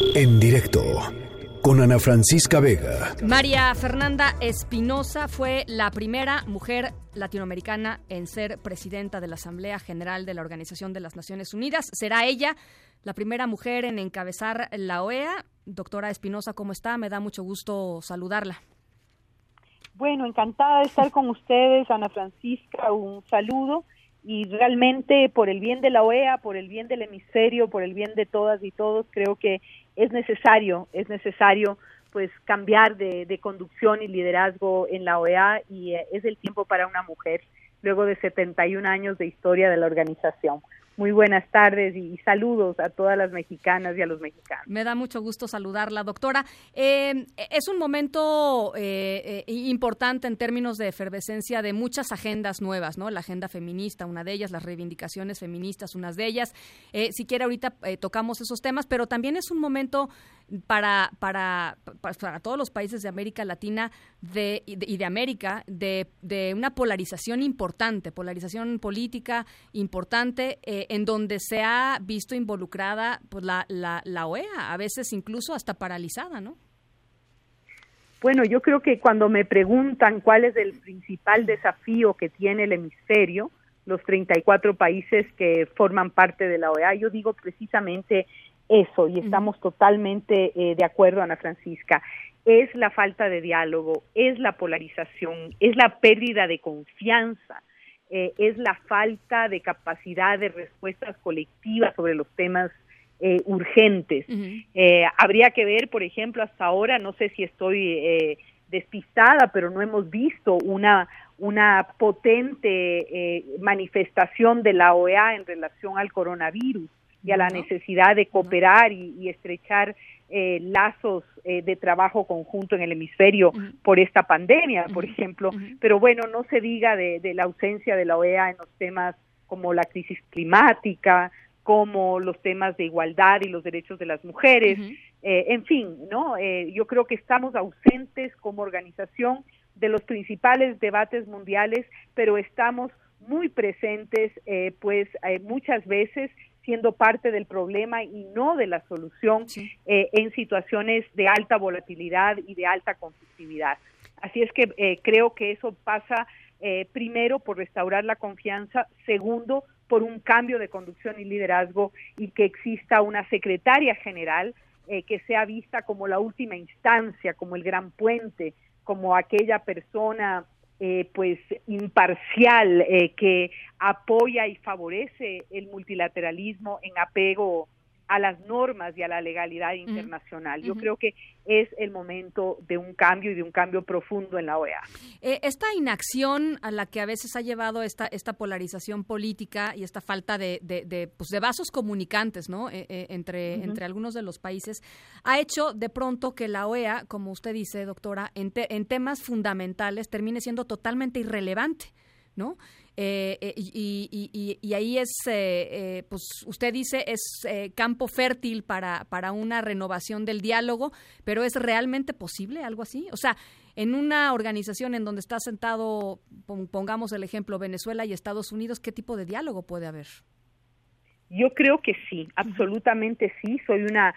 En directo con Ana Francisca Vega. María Fernanda Espinosa fue la primera mujer latinoamericana en ser presidenta de la Asamblea General de la Organización de las Naciones Unidas. Será ella la primera mujer en encabezar la OEA. Doctora Espinosa, ¿cómo está? Me da mucho gusto saludarla. Bueno, encantada de estar con ustedes, Ana Francisca, un saludo y realmente por el bien de la OEA, por el bien del hemisferio, por el bien de todas y todos, creo que es necesario, es necesario pues cambiar de, de conducción y liderazgo en la OEA y eh, es el tiempo para una mujer luego de 71 años de historia de la organización. Muy buenas tardes y saludos a todas las mexicanas y a los mexicanos. Me da mucho gusto saludarla, doctora. Eh, es un momento eh, eh, importante en términos de efervescencia de muchas agendas nuevas, ¿no? La agenda feminista, una de ellas, las reivindicaciones feministas, una de ellas. si quiere, ahorita tocamos esos temas, pero también es un momento para, para, para, todos los países de América Latina de, y, de, América de, de, una polarización importante, polarización política importante, en donde se ha visto involucrada pues, la, la, la OEA, a veces incluso hasta paralizada, ¿no? Bueno, yo creo que cuando me preguntan cuál es el principal desafío que tiene el hemisferio, los 34 países que forman parte de la OEA, yo digo precisamente eso y estamos totalmente eh, de acuerdo, Ana Francisca. Es la falta de diálogo, es la polarización, es la pérdida de confianza, eh, es la falta de capacidad de respuestas colectivas sobre los temas eh, urgentes. habría que ver, por ejemplo, hasta ahora, no sé si estoy despistada, pero no hemos visto una una potente manifestación de la OEA en relación al coronavirus y a la necesidad de cooperar y, estrechar eh, lazos eh, de trabajo conjunto en el hemisferio por esta pandemia, por ejemplo. Pero bueno, no se diga de, la ausencia de la OEA en los temas como la crisis climática, como los temas de igualdad y los derechos de las mujeres, eh, en fin, ¿no? yo creo que estamos ausentes como organización de los principales debates mundiales, pero estamos muy presentes, pues muchas veces siendo parte del problema y no de la solución eh, en situaciones de alta volatilidad y de alta conflictividad. Así es que eh, creo que eso pasa eh, primero por restaurar la confianza, segundo por un cambio de conducción y liderazgo y que exista una secretaria general que sea vista como la última instancia, como el gran puente, como aquella persona eh, pues imparcial eh, que apoya y favorece el multilateralismo en apego a las normas y a la legalidad internacional. Yo creo que es el momento de un cambio y de un cambio profundo en la OEA. Eh, esta inacción a la que a veces ha llevado esta, esta polarización política y esta falta de, de, pues de vasos comunicantes ¿no? Eh, eh, entre, entre algunos de los países ha hecho de pronto que la OEA, como usted dice, doctora, en, en temas fundamentales termine siendo totalmente irrelevante. ¿no? Eh, eh, y, ahí es, eh, pues usted dice, es campo fértil para, para una renovación del diálogo, pero ¿es realmente posible algo así? O sea, en una organización en donde está sentado, pongamos el ejemplo, Venezuela y Estados Unidos, ¿qué tipo de diálogo puede haber? Yo creo que sí, absolutamente sí. Soy una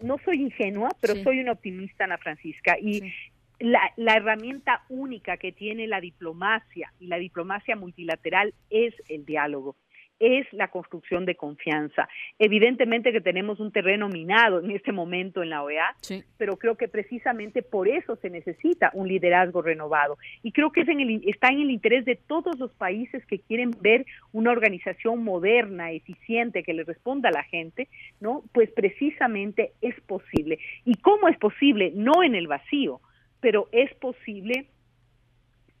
no soy ingenua, pero soy una optimista, Ana Francisca. Y la, la, herramienta única que tiene la diplomacia y la diplomacia multilateral es el diálogo, es la construcción de confianza. Evidentemente que tenemos un terreno minado en este momento en la OEA, pero creo que precisamente por eso se necesita un liderazgo renovado. Y creo que es en el, está en el interés de todos los países que quieren ver una organización moderna, eficiente, que le responda a la gente, ¿no? Pues precisamente es posible. ¿Y cómo es posible? No en el vacío pero es posible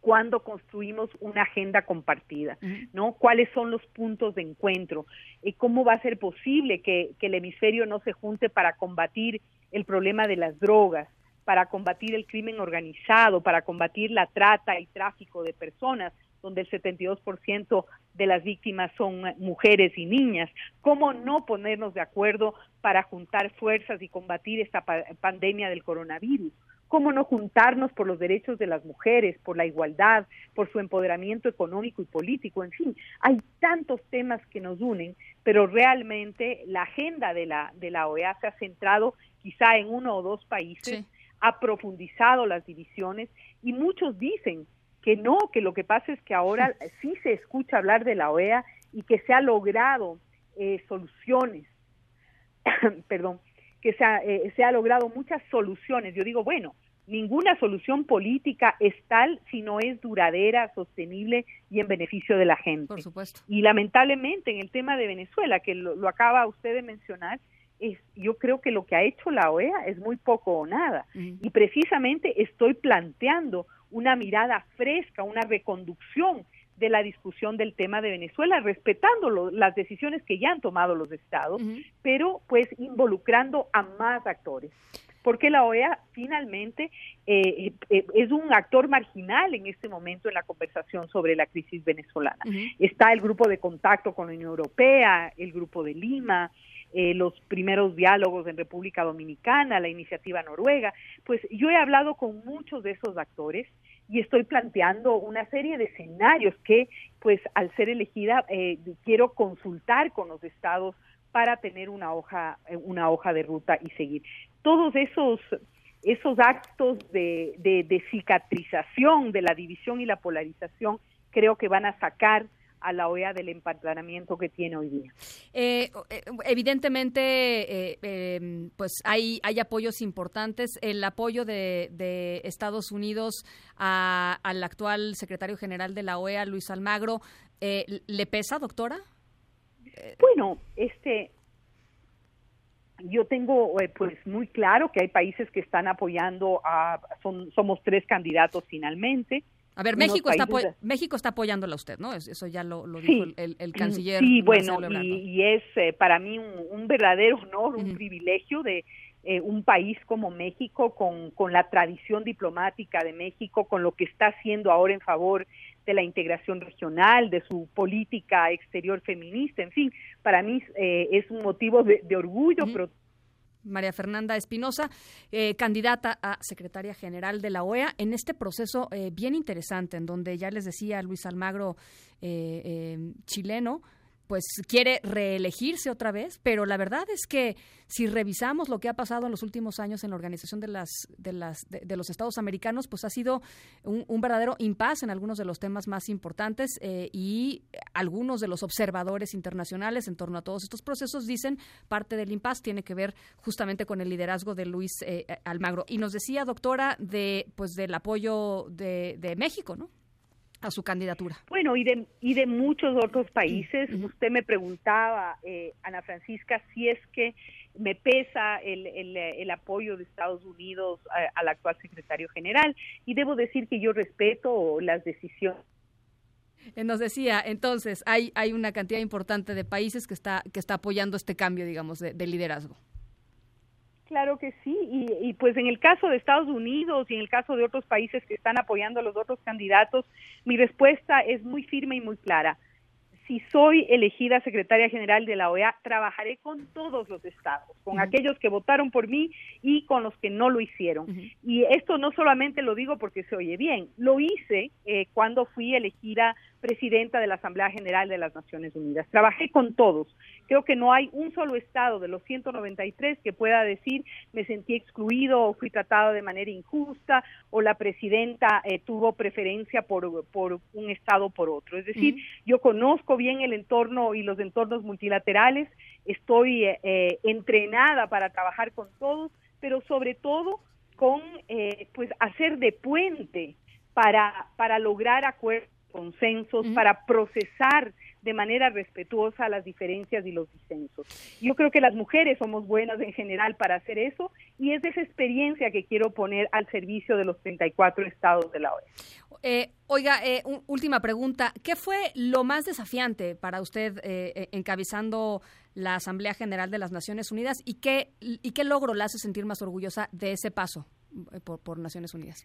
cuando construimos una agenda compartida, ¿no? ¿Cuáles son los puntos de encuentro? ¿Y ¿Cómo va a ser posible que, el hemisferio no se junte para combatir el problema de las drogas, para combatir el crimen organizado, para combatir la trata y tráfico de personas, donde el 72% de las víctimas son mujeres y niñas. ¿Cómo no ponernos de acuerdo para juntar fuerzas y combatir esta pandemia del coronavirus? Cómo no juntarnos por los derechos de las mujeres, por la igualdad, por su empoderamiento económico y político, en fin, hay tantos temas que nos unen, pero realmente la agenda de la, de la OEA se ha centrado quizá en uno o dos países, ha profundizado las divisiones y muchos dicen que no, que lo que pasa es que ahora sí. se escucha hablar de la OEA y que se ha logrado eh, soluciones, perdón, que se ha, eh, se ha logrado muchas soluciones. Yo digo, bueno, ninguna solución política es tal si no es duradera, sostenible y en beneficio de la gente. Por supuesto. Y lamentablemente en el tema de Venezuela, que lo, acaba usted de mencionar, es, yo creo que lo que ha hecho la OEA es muy poco o nada. Y precisamente estoy planteando una mirada fresca, una reconducción de la discusión del tema de Venezuela, respetando las decisiones que ya han tomado los estados, pero pues involucrando a más actores. Porque la OEA finalmente eh, eh, es un actor marginal en este momento en la conversación sobre la crisis venezolana. Está el grupo de contacto con la Unión Europea, el grupo de Lima, eh, los primeros diálogos en República Dominicana, la iniciativa noruega. Pues yo he hablado con muchos de esos actores y estoy planteando una serie de escenarios que, pues, al ser elegida, eh, quiero consultar con los estados para tener una hoja, eh, una hoja de ruta y seguir. Todos esos esos actos de, de cicatrización de la división y la polarización creo que van a sacar a la OEA del empadronamiento que tiene hoy día. Eh, eh, evidentemente, em, pues hay, hay apoyos importantes. El apoyo de, Estados Unidos al actual secretario general de la OEA, Luis Almagro, ¿le pesa, doctora? Bueno, este, yo tengo pues muy claro que hay países que están apoyando a son somos tres candidatos finalmente a ver, México está, México está apoyándola a usted, ¿no? Eso ya lo, dijo el, canciller. Sí, bueno, y, es eh, para mí un, verdadero honor, un privilegio de eh, un país como México, con, con la tradición diplomática de México, con lo que está haciendo ahora en favor de la integración regional, de su política exterior feminista, en fin, para mí eh, es un motivo de, orgullo, pero María Fernanda Espinosa, eh, candidata a secretaria general de la OEA, en este proceso eh, bien interesante, en donde ya les decía Luis Almagro, eh, chileno, pues quiere reelegirse otra vez, pero la verdad es que si revisamos lo que ha pasado en los últimos años en la organización de las de las de, los Estados Americanos, pues ha sido un, verdadero impasse en algunos de los temas más importantes eh, y algunos de los observadores internacionales en torno a todos estos procesos dicen parte del impasse tiene que ver justamente con el liderazgo de Luis eh, Almagro y nos decía doctora de pues del apoyo de, de México, ¿no? A su candidatura. Bueno, y de, y de muchos otros países. Usted me preguntaba, eh, Ana Francisca, si es que me pesa el, el, apoyo de Estados Unidos al actual secretario general. Y debo decir que yo respeto las decisiones eh, nos decía, entonces, hay, hay una cantidad importante de países que está, que está apoyando este cambio, digamos, de liderazgo. Claro que sí, y, pues en el caso de Estados Unidos y en el caso de otros países que están apoyando a los otros candidatos, mi respuesta es muy firme y muy clara. Si soy elegida secretaria general de la OEA, trabajaré con todos los estados, con aquellos que votaron por mí y con los que no lo hicieron. Y esto no solamente lo digo porque se oye bien, lo hice eh, cuando fui elegida presidenta de la Asamblea General de las Naciones Unidas. Trabajé con todos. Creo que no hay un solo estado de los 193 que pueda decir me sentí excluido o fui tratado de manera injusta o la presidenta eh, tuvo preferencia por, por un estado por otro. Es decir, yo conozco bien el entorno y los entornos multilaterales, estoy eh, eh, entrenada para trabajar con todos, pero sobre todo con pues hacer de puente para, para lograr acuerdos consensos, para procesar de manera respetuosa las diferencias y los disensos. Yo creo que las mujeres somos buenas en general para hacer eso y es esa experiencia que quiero poner al servicio de los 34 estados de la OEA. Eh, oiga, eh, última pregunta. ¿Qué fue lo más desafiante para usted eh, encabezando la Asamblea General de las Naciones Unidas y qué, y qué logro la hace sentir más orgullosa de ese paso por, por Naciones Unidas?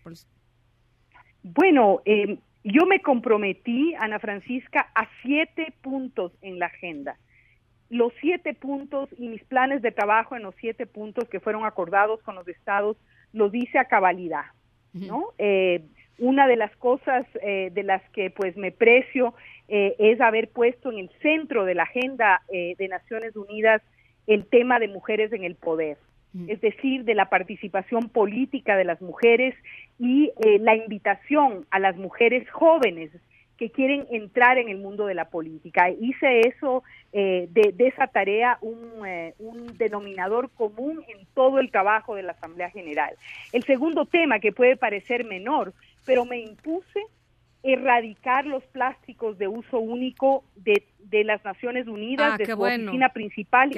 Bueno, eh, yo me comprometí, Ana Francisca, a siete puntos en la agenda. los siete puntos y mis planes de trabajo en los siete puntos que fueron acordados con los estados lo dice a cabalidad, ¿no? Eh, una de las cosas eh, de las que pues me precio eh, es haber puesto en el centro de la agenda de Naciones Unidas el tema de mujeres en el poder, es decir, de la participación política de las mujeres y la invitación a las mujeres jóvenes que quieren entrar en el mundo de la política. Hice eso, eh, de, esa tarea, un, eh, un, denominador común en todo el trabajo de la Asamblea General. El segundo tema, que puede parecer menor, pero me impuse erradicar los plásticos de uso único de, de las Naciones Unidas, ah, de su oficina principal.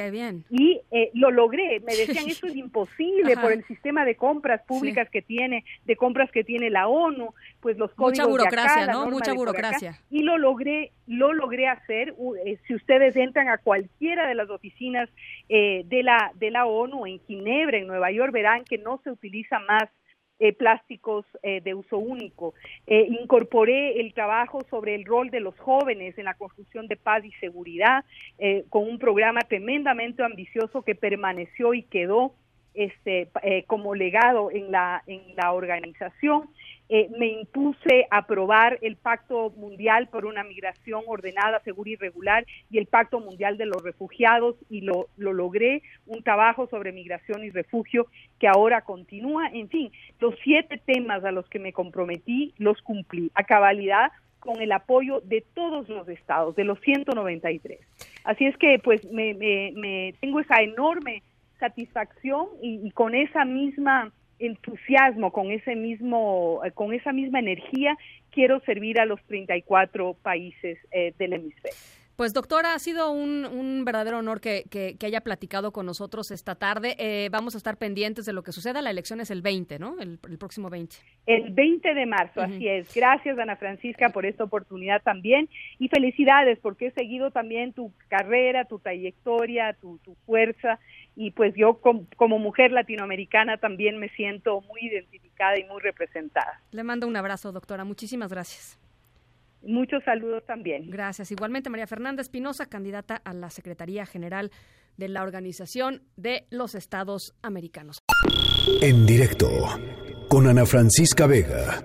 Y eh, lo logré. Me decían, eso es imposible por el sistema de compras públicas que tiene, de compras que tiene la ONU, pues los códigos Mucha burocracia, de ¿no? Mucha burocracia. y lo logré, lo logré hacer. Eh, si ustedes entran a cualquiera de las oficinas eh, de, la, de la ONU en Ginebra, en Nueva York, verán que no se utiliza más eh, plásticos eh, de uso único. Eh, incorporé el trabajo sobre el rol de los jóvenes en la construcción de paz y seguridad con un programa tremendamente ambicioso que permaneció y quedó este, como legado en la, en la organización. Eh, me impuse aprobar el Pacto Mundial por una Migración Ordenada, Segura y Regular y el Pacto Mundial de los Refugiados y lo, lo logré, un trabajo sobre migración y refugio que ahora continúa. En fin, los siete temas a los que me comprometí los cumplí a cabalidad con el apoyo de todos los estados, de los 193. Así es que pues me, me, tengo esa enorme satisfacción y con esa misma entusiasmo, con ese mismo, eh, con esa misma energía, quiero servir a los 34 países eh, del hemisferio. Pues doctora, ha sido un, verdadero honor que, que, haya platicado con nosotros esta tarde. Eh, vamos a estar pendientes de lo que suceda. La elección es el 20, ¿no? El, próximo 20. El 20 de marzo, así es. Gracias, Ana Francisca, por esta oportunidad también. Y felicidades, porque he seguido también tu carrera, tu trayectoria, tu, tu fuerza y pues yo como mujer latinoamericana también me siento muy identificada y muy representada. Le mando un abrazo, doctora. Muchísimas gracias. Muchos saludos también. Gracias. Igualmente, María Fernanda Espinosa, candidata a la Secretaría General de la Organización de los Estados Americanos. En directo, con Ana Francisca Vega.